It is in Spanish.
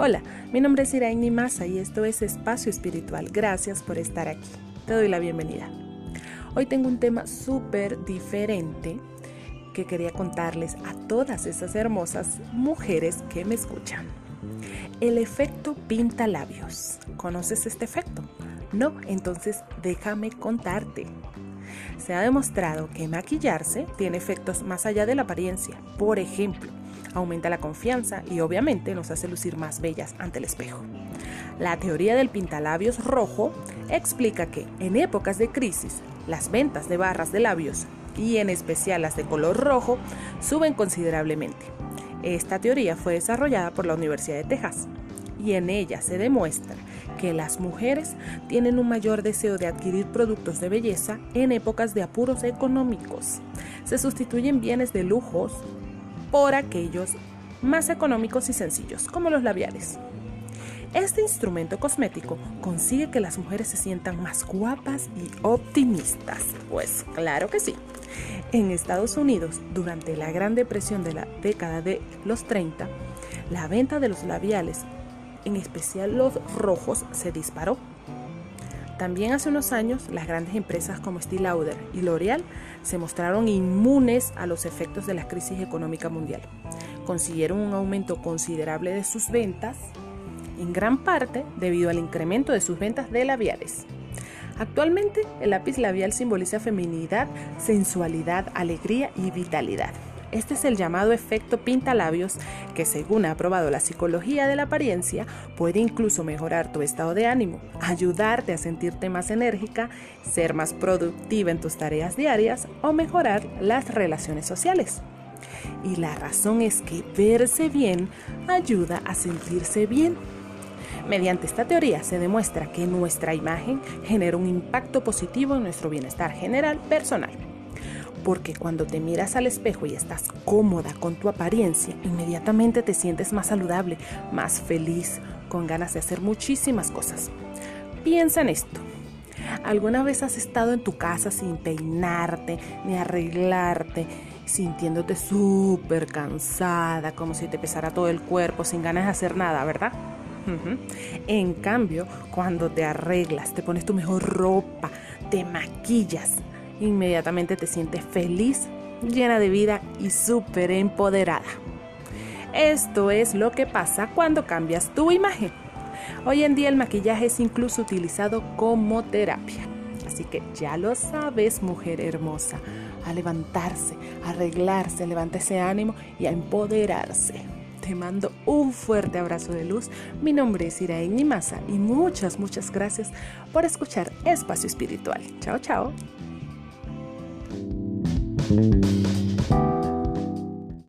Hola, mi nombre es Iraini Masa y esto es Espacio Espiritual. Gracias por estar aquí. Te doy la bienvenida. Hoy tengo un tema súper diferente que quería contarles a todas esas hermosas mujeres que me escuchan. El efecto pinta labios. ¿Conoces este efecto? No, entonces déjame contarte. Se ha demostrado que maquillarse tiene efectos más allá de la apariencia. Por ejemplo, aumenta la confianza y obviamente nos hace lucir más bellas ante el espejo. La teoría del pintalabios rojo explica que en épocas de crisis las ventas de barras de labios y en especial las de color rojo suben considerablemente. Esta teoría fue desarrollada por la Universidad de Texas y en ella se demuestra que las mujeres tienen un mayor deseo de adquirir productos de belleza en épocas de apuros económicos. Se sustituyen bienes de lujos por aquellos más económicos y sencillos, como los labiales. Este instrumento cosmético consigue que las mujeres se sientan más guapas y optimistas. Pues claro que sí. En Estados Unidos, durante la Gran Depresión de la década de los 30, la venta de los labiales, en especial los rojos, se disparó. También hace unos años, las grandes empresas como Estée Lauder y L'Oreal se mostraron inmunes a los efectos de la crisis económica mundial. Consiguieron un aumento considerable de sus ventas, en gran parte debido al incremento de sus ventas de labiales. Actualmente, el lápiz labial simboliza feminidad, sensualidad, alegría y vitalidad. Este es el llamado efecto pintalabios que según ha probado la psicología de la apariencia puede incluso mejorar tu estado de ánimo, ayudarte a sentirte más enérgica, ser más productiva en tus tareas diarias o mejorar las relaciones sociales. Y la razón es que verse bien ayuda a sentirse bien. Mediante esta teoría se demuestra que nuestra imagen genera un impacto positivo en nuestro bienestar general personal porque cuando te miras al espejo y estás cómoda con tu apariencia, inmediatamente te sientes más saludable, más feliz, con ganas de hacer muchísimas cosas. Piensa en esto. ¿Alguna vez has estado en tu casa sin peinarte ni arreglarte, sintiéndote súper cansada, como si te pesara todo el cuerpo, sin ganas de hacer nada, verdad? En cambio, cuando te arreglas, te pones tu mejor ropa, te maquillas, inmediatamente te sientes feliz, llena de vida y súper empoderada. Esto es lo que pasa cuando cambias tu imagen. Hoy en día el maquillaje es incluso utilizado como terapia. Así que ya lo sabes, mujer hermosa, a levantarse, a arreglarse, levanta ese ánimo y a empoderarse. Te mando un fuerte abrazo de luz. Mi nombre es Iraín Masa y muchas, muchas gracias por escuchar Espacio Espiritual. Chao, chao. Música